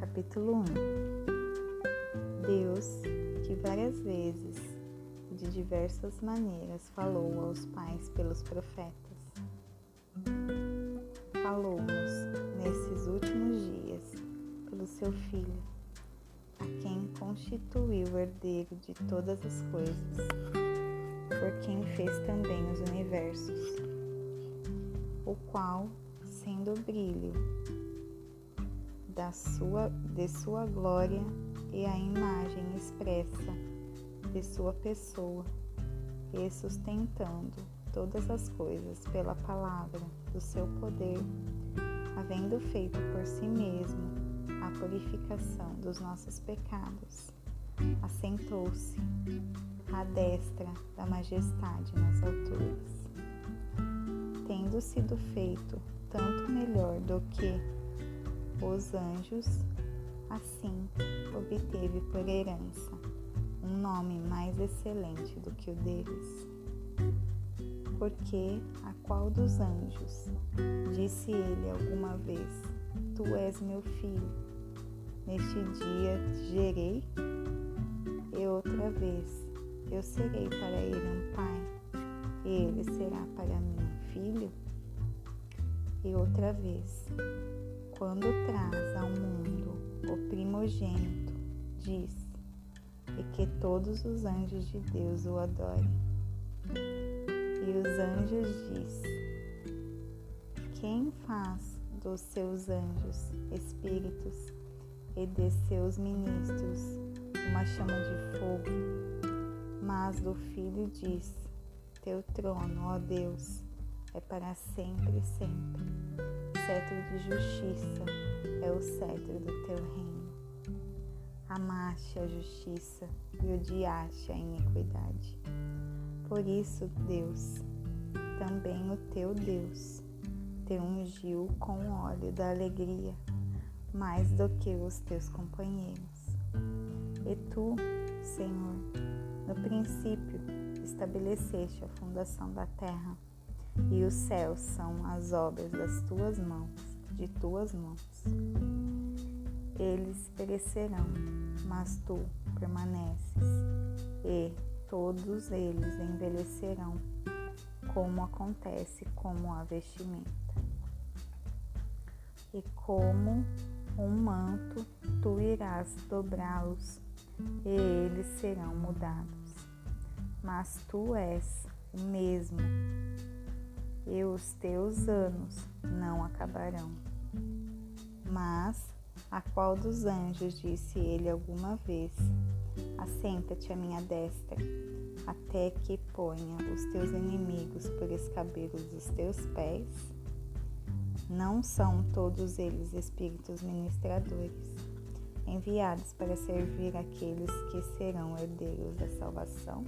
Capítulo 1 Deus, que várias vezes e de diversas maneiras falou aos pais pelos profetas, falou-nos nesses últimos dias pelo seu Filho, a quem constituiu o herdeiro de todas as coisas, por quem fez também os universos, o qual, sendo brilho da sua, de sua glória e a imagem expressa de sua pessoa, e sustentando todas as coisas pela palavra do seu poder, havendo feito por si mesmo a purificação dos nossos pecados, assentou-se à destra da majestade nas alturas, tendo sido feito tanto melhor do que os anjos, assim obteve por herança um nome mais excelente do que o deles. Porque a qual dos anjos disse ele alguma vez: Tu és meu filho, neste dia gerei? E outra vez: Eu serei para ele um pai, e ele será para mim um filho? E outra vez: quando traz ao mundo o primogênito, diz, e que todos os anjos de Deus o adorem. E os anjos diz, quem faz dos seus anjos espíritos e de seus ministros uma chama de fogo, mas do Filho diz, teu trono, ó Deus, é para sempre e sempre cetro de justiça é o cetro do teu reino. Amaste a justiça e odiaste a iniquidade. Por isso, Deus, também o teu Deus, te ungiu com óleo da alegria, mais do que os teus companheiros. E tu, Senhor, no princípio estabeleceste a fundação da terra e os céus são as obras das tuas mãos, de tuas mãos. Eles perecerão, mas tu permaneces, e todos eles envelhecerão, como acontece como a vestimenta. E como um manto, tu irás dobrá-los, e eles serão mudados. Mas tu és o mesmo e os teus anos não acabarão. Mas a qual dos anjos disse ele alguma vez: Assenta-te à minha destra, até que ponha os teus inimigos por escabelos dos teus pés? Não são todos eles espíritos ministradores, enviados para servir aqueles que serão herdeiros da salvação?